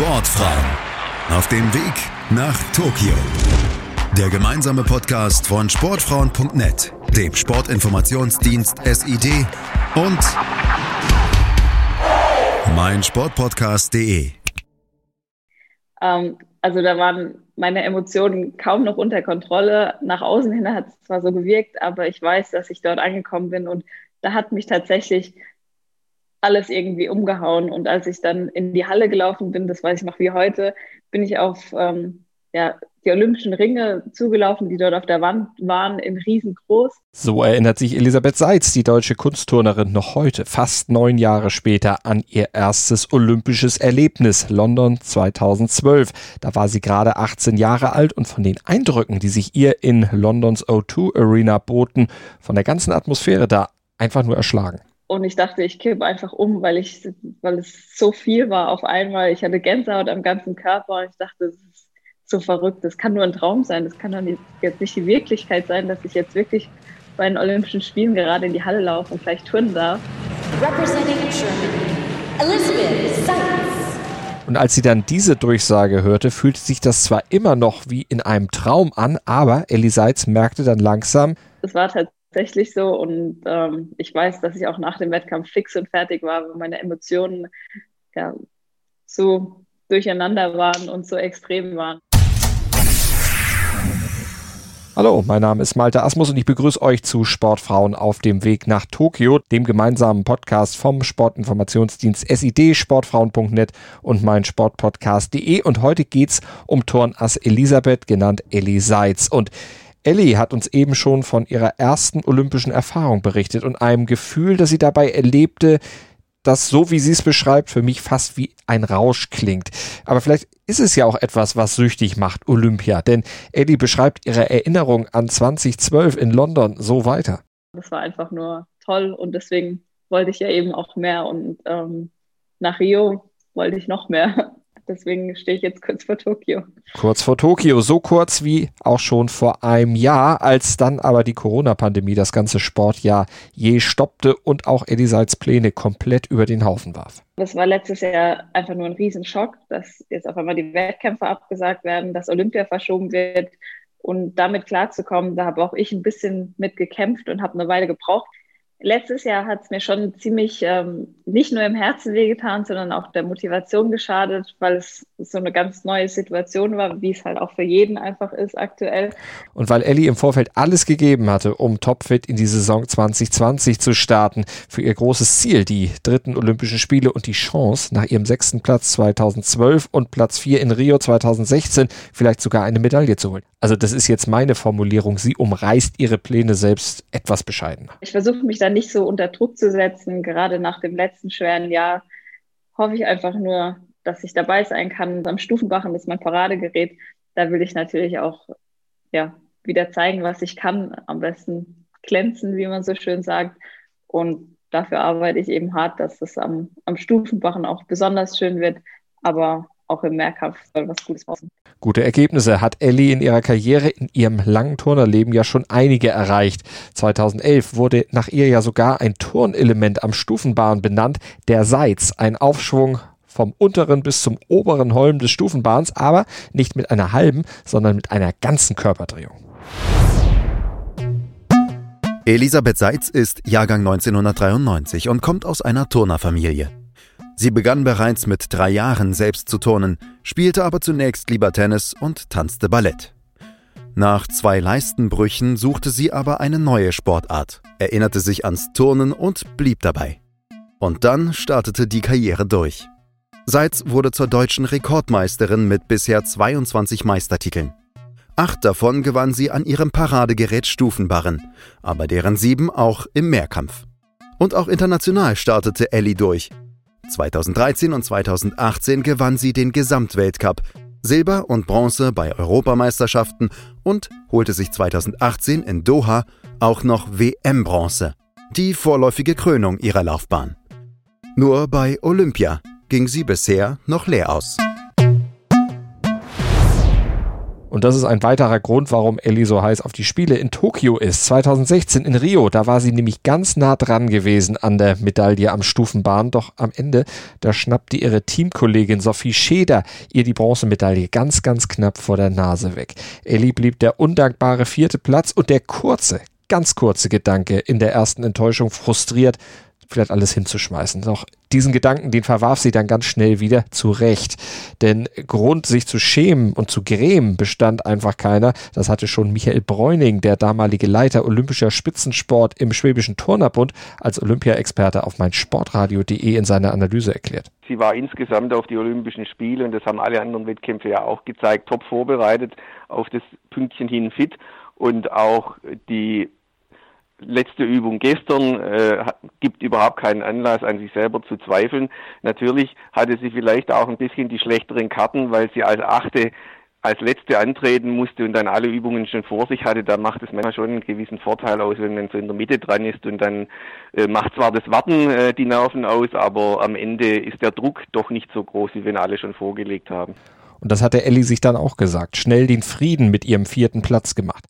Sportfrauen auf dem Weg nach Tokio. Der gemeinsame Podcast von Sportfrauen.net, dem Sportinformationsdienst SID und meinsportpodcast.de. Ähm, also da waren meine Emotionen kaum noch unter Kontrolle. Nach außen hin hat es zwar so gewirkt, aber ich weiß, dass ich dort angekommen bin und da hat mich tatsächlich alles irgendwie umgehauen. Und als ich dann in die Halle gelaufen bin, das weiß ich noch wie heute, bin ich auf ähm, ja, die Olympischen Ringe zugelaufen, die dort auf der Wand waren, in riesengroß. So erinnert sich Elisabeth Seitz, die deutsche Kunstturnerin, noch heute, fast neun Jahre später, an ihr erstes olympisches Erlebnis, London 2012. Da war sie gerade 18 Jahre alt und von den Eindrücken, die sich ihr in Londons O2 Arena boten, von der ganzen Atmosphäre da einfach nur erschlagen. Und ich dachte, ich kippe einfach um, weil ich, weil es so viel war auf einmal. Ich hatte Gänsehaut am ganzen Körper und ich dachte, das ist so verrückt. Das kann nur ein Traum sein. Das kann doch nicht, jetzt nicht die Wirklichkeit sein, dass ich jetzt wirklich bei den Olympischen Spielen gerade in die Halle laufe und vielleicht turnen darf. Representing Germany, Elizabeth Seitz. Und als sie dann diese Durchsage hörte, fühlte sich das zwar immer noch wie in einem Traum an, aber Ellie Seitz merkte dann langsam, es war tatsächlich tatsächlich so. Und ähm, ich weiß, dass ich auch nach dem Wettkampf fix und fertig war, weil meine Emotionen ja, so durcheinander waren und so extrem waren. Hallo, mein Name ist Malte Asmus und ich begrüße euch zu Sportfrauen auf dem Weg nach Tokio, dem gemeinsamen Podcast vom Sportinformationsdienst SID, sportfrauen.net und mein Sportpodcast.de. Und heute geht's um Turnass Elisabeth, genannt Ellie Seitz. Und Ellie hat uns eben schon von ihrer ersten olympischen Erfahrung berichtet und einem Gefühl, das sie dabei erlebte, das so wie sie es beschreibt, für mich fast wie ein Rausch klingt. Aber vielleicht ist es ja auch etwas, was süchtig macht, Olympia. Denn Ellie beschreibt ihre Erinnerung an 2012 in London so weiter. Das war einfach nur toll und deswegen wollte ich ja eben auch mehr und ähm, nach Rio wollte ich noch mehr. Deswegen stehe ich jetzt kurz vor Tokio. Kurz vor Tokio, so kurz wie auch schon vor einem Jahr, als dann aber die Corona-Pandemie das ganze Sportjahr je stoppte und auch Elisals Pläne komplett über den Haufen warf. Das war letztes Jahr einfach nur ein Riesenschock, dass jetzt auf einmal die Wettkämpfe abgesagt werden, dass Olympia verschoben wird. Und damit klarzukommen, da habe auch ich ein bisschen mit gekämpft und habe eine Weile gebraucht, letztes Jahr hat es mir schon ziemlich ähm, nicht nur im Herzen wehgetan, sondern auch der Motivation geschadet, weil es so eine ganz neue Situation war, wie es halt auch für jeden einfach ist aktuell. Und weil Ellie im Vorfeld alles gegeben hatte, um topfit in die Saison 2020 zu starten, für ihr großes Ziel, die dritten Olympischen Spiele und die Chance, nach ihrem sechsten Platz 2012 und Platz vier in Rio 2016 vielleicht sogar eine Medaille zu holen. Also das ist jetzt meine Formulierung. Sie umreißt ihre Pläne selbst etwas bescheiden. Ich versuche mich da nicht so unter Druck zu setzen. Gerade nach dem letzten schweren Jahr hoffe ich einfach nur, dass ich dabei sein kann. Am Stufenbachen ist mein Paradegerät. Da will ich natürlich auch ja, wieder zeigen, was ich kann. Am besten glänzen, wie man so schön sagt. Und dafür arbeite ich eben hart, dass es am, am Stufenbachen auch besonders schön wird. Aber auch im Mehrkampf soll was Gutes passen. Gute Ergebnisse hat Ellie in ihrer Karriere in ihrem langen Turnerleben ja schon einige erreicht. 2011 wurde nach ihr ja sogar ein Turnelement am Stufenbahn benannt, der Seitz, ein Aufschwung vom unteren bis zum oberen Holm des Stufenbahns, aber nicht mit einer halben, sondern mit einer ganzen Körperdrehung. Elisabeth Seitz ist Jahrgang 1993 und kommt aus einer Turnerfamilie. Sie begann bereits mit drei Jahren selbst zu turnen, spielte aber zunächst lieber Tennis und tanzte Ballett. Nach zwei Leistenbrüchen suchte sie aber eine neue Sportart, erinnerte sich ans Turnen und blieb dabei. Und dann startete die Karriere durch. Seitz wurde zur deutschen Rekordmeisterin mit bisher 22 Meistertiteln. Acht davon gewann sie an ihrem Paradegerät Stufenbarren, aber deren sieben auch im Mehrkampf. Und auch international startete Ellie durch, 2013 und 2018 gewann sie den Gesamtweltcup, Silber und Bronze bei Europameisterschaften und holte sich 2018 in Doha auch noch WM-Bronze, die vorläufige Krönung ihrer Laufbahn. Nur bei Olympia ging sie bisher noch leer aus. Und das ist ein weiterer Grund, warum Ellie so heiß auf die Spiele in Tokio ist. 2016 in Rio, da war sie nämlich ganz nah dran gewesen an der Medaille am Stufenbahn. Doch am Ende, da schnappte ihre Teamkollegin Sophie Scheder ihr die Bronzemedaille ganz, ganz knapp vor der Nase weg. Ellie blieb der undankbare vierte Platz und der kurze, ganz kurze Gedanke in der ersten Enttäuschung frustriert, vielleicht alles hinzuschmeißen. Doch diesen Gedanken, den verwarf sie dann ganz schnell wieder zurecht. Denn Grund, sich zu schämen und zu grämen, bestand einfach keiner. Das hatte schon Michael Bräuning, der damalige Leiter olympischer Spitzensport im Schwäbischen Turnerbund, als Olympia-Experte auf meinsportradio.de in seiner Analyse erklärt. Sie war insgesamt auf die Olympischen Spiele und das haben alle anderen Wettkämpfe ja auch gezeigt, top vorbereitet, auf das Pünktchen hin fit und auch die letzte Übung gestern äh, gibt überhaupt keinen Anlass, an sich selber zu zweifeln. Natürlich hatte sie vielleicht auch ein bisschen die schlechteren Karten, weil sie als Achte als Letzte antreten musste und dann alle Übungen schon vor sich hatte, da macht es manchmal schon einen gewissen Vorteil aus, wenn man so in der Mitte dran ist und dann äh, macht zwar das Warten äh, die Nerven aus, aber am Ende ist der Druck doch nicht so groß, wie wenn alle schon vorgelegt haben. Und das hatte Ellie sich dann auch gesagt, schnell den Frieden mit ihrem vierten Platz gemacht.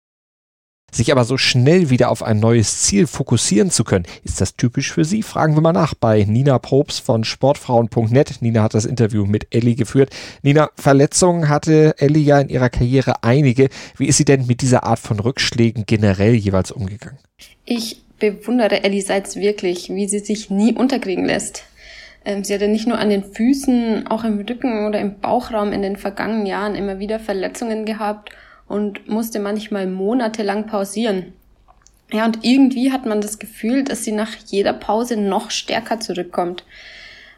Sich aber so schnell wieder auf ein neues Ziel fokussieren zu können, ist das typisch für Sie? Fragen wir mal nach bei Nina Probst von sportfrauen.net. Nina hat das Interview mit Ellie geführt. Nina, Verletzungen hatte Ellie ja in ihrer Karriere einige. Wie ist sie denn mit dieser Art von Rückschlägen generell jeweils umgegangen? Ich bewundere Ellie Seitz wirklich, wie sie sich nie unterkriegen lässt. Ähm, sie hatte nicht nur an den Füßen, auch im Rücken oder im Bauchraum in den vergangenen Jahren immer wieder Verletzungen gehabt und musste manchmal monatelang pausieren. Ja, und irgendwie hat man das Gefühl, dass sie nach jeder Pause noch stärker zurückkommt.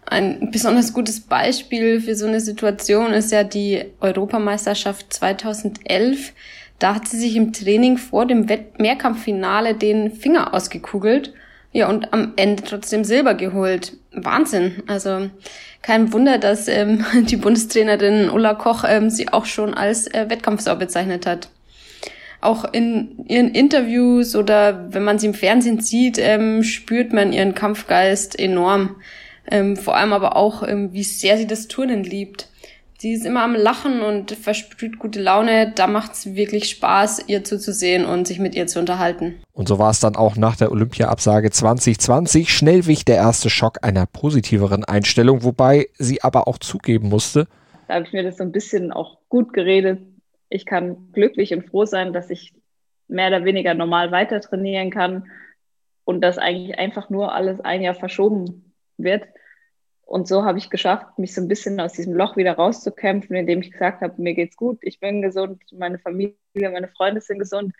Ein besonders gutes Beispiel für so eine Situation ist ja die Europameisterschaft 2011. Da hat sie sich im Training vor dem Mehrkampffinale den Finger ausgekugelt. Ja, und am Ende trotzdem Silber geholt. Wahnsinn. Also kein Wunder, dass ähm, die Bundestrainerin Ulla Koch ähm, sie auch schon als äh, Wettkampfsau bezeichnet hat. Auch in ihren Interviews oder wenn man sie im Fernsehen sieht, ähm, spürt man ihren Kampfgeist enorm. Ähm, vor allem aber auch, ähm, wie sehr sie das Turnen liebt. Sie ist immer am Lachen und versprüht gute Laune. Da macht es wirklich Spaß, ihr zuzusehen und sich mit ihr zu unterhalten. Und so war es dann auch nach der Olympia-Absage 2020. Schnell wich der erste Schock einer positiveren Einstellung, wobei sie aber auch zugeben musste. Da habe ich mir das so ein bisschen auch gut geredet. Ich kann glücklich und froh sein, dass ich mehr oder weniger normal weiter trainieren kann und dass eigentlich einfach nur alles ein Jahr verschoben wird und so habe ich geschafft, mich so ein bisschen aus diesem Loch wieder rauszukämpfen, indem ich gesagt habe, mir geht's gut, ich bin gesund, meine Familie, meine Freunde sind gesund.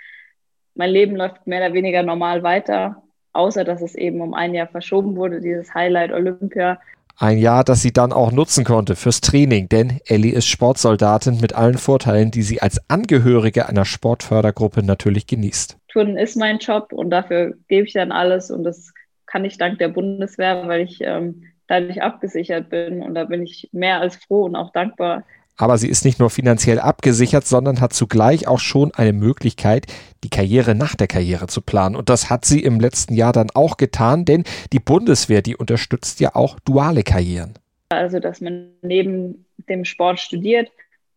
Mein Leben läuft mehr oder weniger normal weiter, außer dass es eben um ein Jahr verschoben wurde, dieses Highlight Olympia. Ein Jahr, das sie dann auch nutzen konnte fürs Training, denn Ellie ist Sportsoldatin mit allen Vorteilen, die sie als Angehörige einer Sportfördergruppe natürlich genießt. Turnen ist mein Job und dafür gebe ich dann alles und das kann ich dank der Bundeswehr, weil ich ähm, dadurch abgesichert bin. Und da bin ich mehr als froh und auch dankbar. Aber sie ist nicht nur finanziell abgesichert, sondern hat zugleich auch schon eine Möglichkeit, die Karriere nach der Karriere zu planen. Und das hat sie im letzten Jahr dann auch getan, denn die Bundeswehr, die unterstützt ja auch duale Karrieren. Also, dass man neben dem Sport studiert.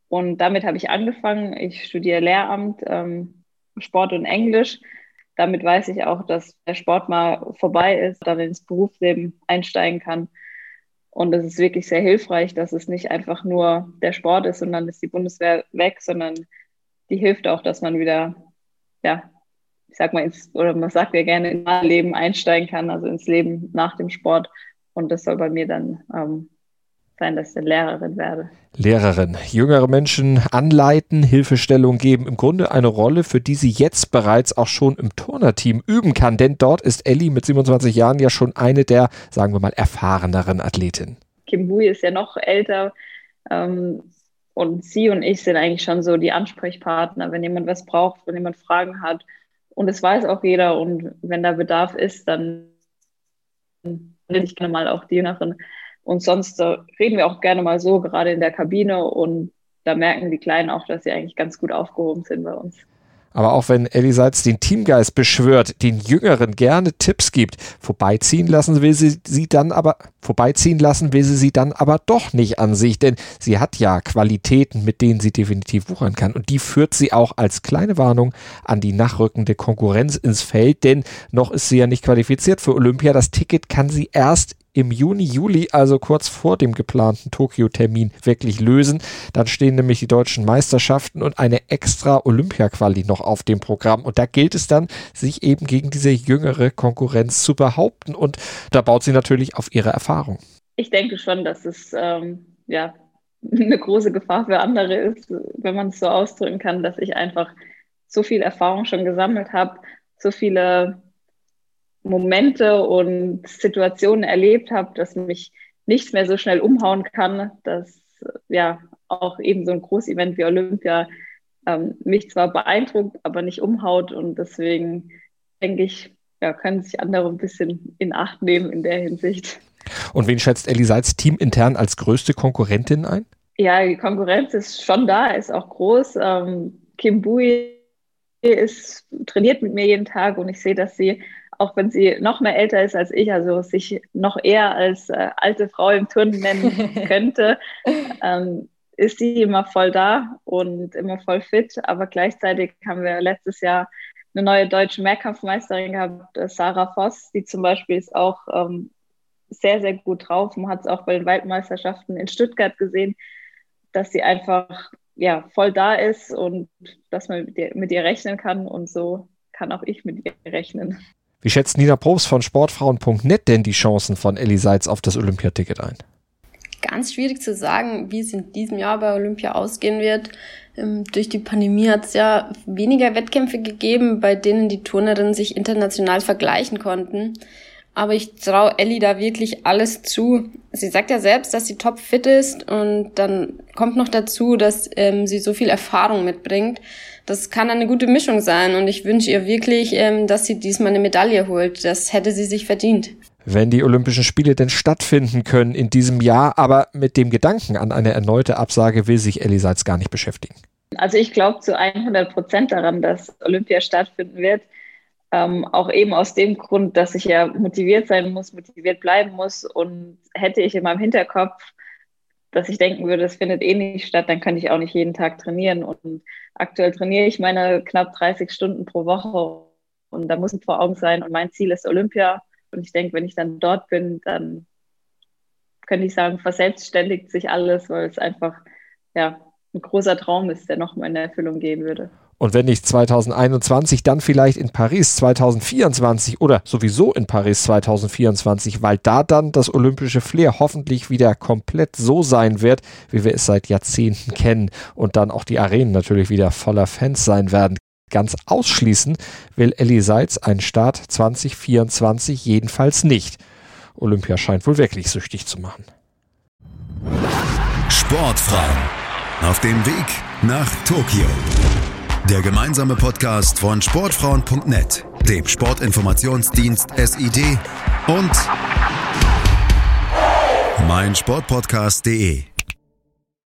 Und damit habe ich angefangen. Ich studiere Lehramt, ähm, Sport und Englisch damit weiß ich auch, dass der Sport mal vorbei ist, dann ins Berufsleben einsteigen kann. Und es ist wirklich sehr hilfreich, dass es nicht einfach nur der Sport ist und dann ist die Bundeswehr weg, sondern die hilft auch, dass man wieder, ja, ich sag mal, ins, oder man sagt ja gerne, ins Leben einsteigen kann, also ins Leben nach dem Sport. Und das soll bei mir dann ähm, sein, dass ich eine Lehrerin werde. Lehrerin, jüngere Menschen anleiten, Hilfestellung geben, im Grunde eine Rolle, für die sie jetzt bereits auch schon im Turnerteam üben kann, denn dort ist Ellie mit 27 Jahren ja schon eine der, sagen wir mal, erfahreneren Athletinnen. Kim Bui ist ja noch älter ähm, und sie und ich sind eigentlich schon so die Ansprechpartner, wenn jemand was braucht, wenn jemand Fragen hat. Und es weiß auch jeder und wenn da Bedarf ist, dann will ich gerne mal auch die Jüngeren und sonst reden wir auch gerne mal so, gerade in der Kabine. Und da merken die Kleinen auch, dass sie eigentlich ganz gut aufgehoben sind bei uns. Aber auch wenn Ellie Seitz den Teamgeist beschwört, den Jüngeren gerne Tipps gibt, vorbeiziehen lassen will sie sie dann aber, vorbeiziehen lassen will sie sie dann aber doch nicht an sich, denn sie hat ja Qualitäten, mit denen sie definitiv wuchern kann. Und die führt sie auch als kleine Warnung an die nachrückende Konkurrenz ins Feld, denn noch ist sie ja nicht qualifiziert für Olympia. Das Ticket kann sie erst im Juni, Juli, also kurz vor dem geplanten Tokio-Termin, wirklich lösen. Dann stehen nämlich die deutschen Meisterschaften und eine extra Olympia-Quali noch auf dem Programm. Und da gilt es dann, sich eben gegen diese jüngere Konkurrenz zu behaupten. Und da baut sie natürlich auf ihre Erfahrung. Ich denke schon, dass es ähm, ja eine große Gefahr für andere ist, wenn man es so ausdrücken kann, dass ich einfach so viel Erfahrung schon gesammelt habe, so viele Momente und Situationen erlebt habe, dass mich nichts mehr so schnell umhauen kann, dass ja auch eben so ein Großevent wie Olympia ähm, mich zwar beeindruckt, aber nicht umhaut und deswegen denke ich, ja, können sich andere ein bisschen in Acht nehmen in der Hinsicht. Und wen schätzt Ellie Seitz Team intern als größte Konkurrentin ein? Ja, die Konkurrenz ist schon da, ist auch groß. Ähm, Kim Bui ist, trainiert mit mir jeden Tag und ich sehe, dass sie auch wenn sie noch mehr älter ist als ich, also sich noch eher als äh, alte Frau im Turnen nennen könnte, ähm, ist sie immer voll da und immer voll fit. Aber gleichzeitig haben wir letztes Jahr eine neue deutsche Mehrkampfmeisterin gehabt, äh, Sarah Voss, die zum Beispiel ist auch ähm, sehr, sehr gut drauf. Man hat es auch bei den Waldmeisterschaften in Stuttgart gesehen, dass sie einfach ja, voll da ist und dass man mit ihr, mit ihr rechnen kann. Und so kann auch ich mit ihr rechnen. Wie schätzt Nina Probst von Sportfrauen.net denn die Chancen von Ellie Seitz auf das Olympiaticket ein? Ganz schwierig zu sagen, wie es in diesem Jahr bei Olympia ausgehen wird. Ähm, durch die Pandemie hat es ja weniger Wettkämpfe gegeben, bei denen die Turnerinnen sich international vergleichen konnten. Aber ich traue Ellie da wirklich alles zu. Sie sagt ja selbst, dass sie topfit ist und dann kommt noch dazu, dass ähm, sie so viel Erfahrung mitbringt das kann eine gute Mischung sein und ich wünsche ihr wirklich, ähm, dass sie diesmal eine Medaille holt. Das hätte sie sich verdient. Wenn die Olympischen Spiele denn stattfinden können in diesem Jahr, aber mit dem Gedanken an eine erneute Absage will sich Ellie Seitz gar nicht beschäftigen. Also ich glaube zu 100 Prozent daran, dass Olympia stattfinden wird. Ähm, auch eben aus dem Grund, dass ich ja motiviert sein muss, motiviert bleiben muss. Und hätte ich in meinem Hinterkopf, dass ich denken würde, es findet eh nicht statt, dann könnte ich auch nicht jeden Tag trainieren. Und aktuell trainiere ich meine knapp 30 Stunden pro Woche und da muss es vor Augen sein. Und mein Ziel ist Olympia. Und ich denke, wenn ich dann dort bin, dann könnte ich sagen, verselbstständigt sich alles, weil es einfach ja, ein großer Traum ist, der nochmal in Erfüllung gehen würde. Und wenn nicht 2021, dann vielleicht in Paris 2024 oder sowieso in Paris 2024, weil da dann das olympische Flair hoffentlich wieder komplett so sein wird, wie wir es seit Jahrzehnten kennen und dann auch die Arenen natürlich wieder voller Fans sein werden. Ganz ausschließen will Ellie Seitz einen Start 2024 jedenfalls nicht. Olympia scheint wohl wirklich süchtig zu machen. Sportfrauen auf dem Weg nach Tokio. Der gemeinsame Podcast von Sportfrauen.net, dem Sportinformationsdienst SID und meinsportpodcast.de.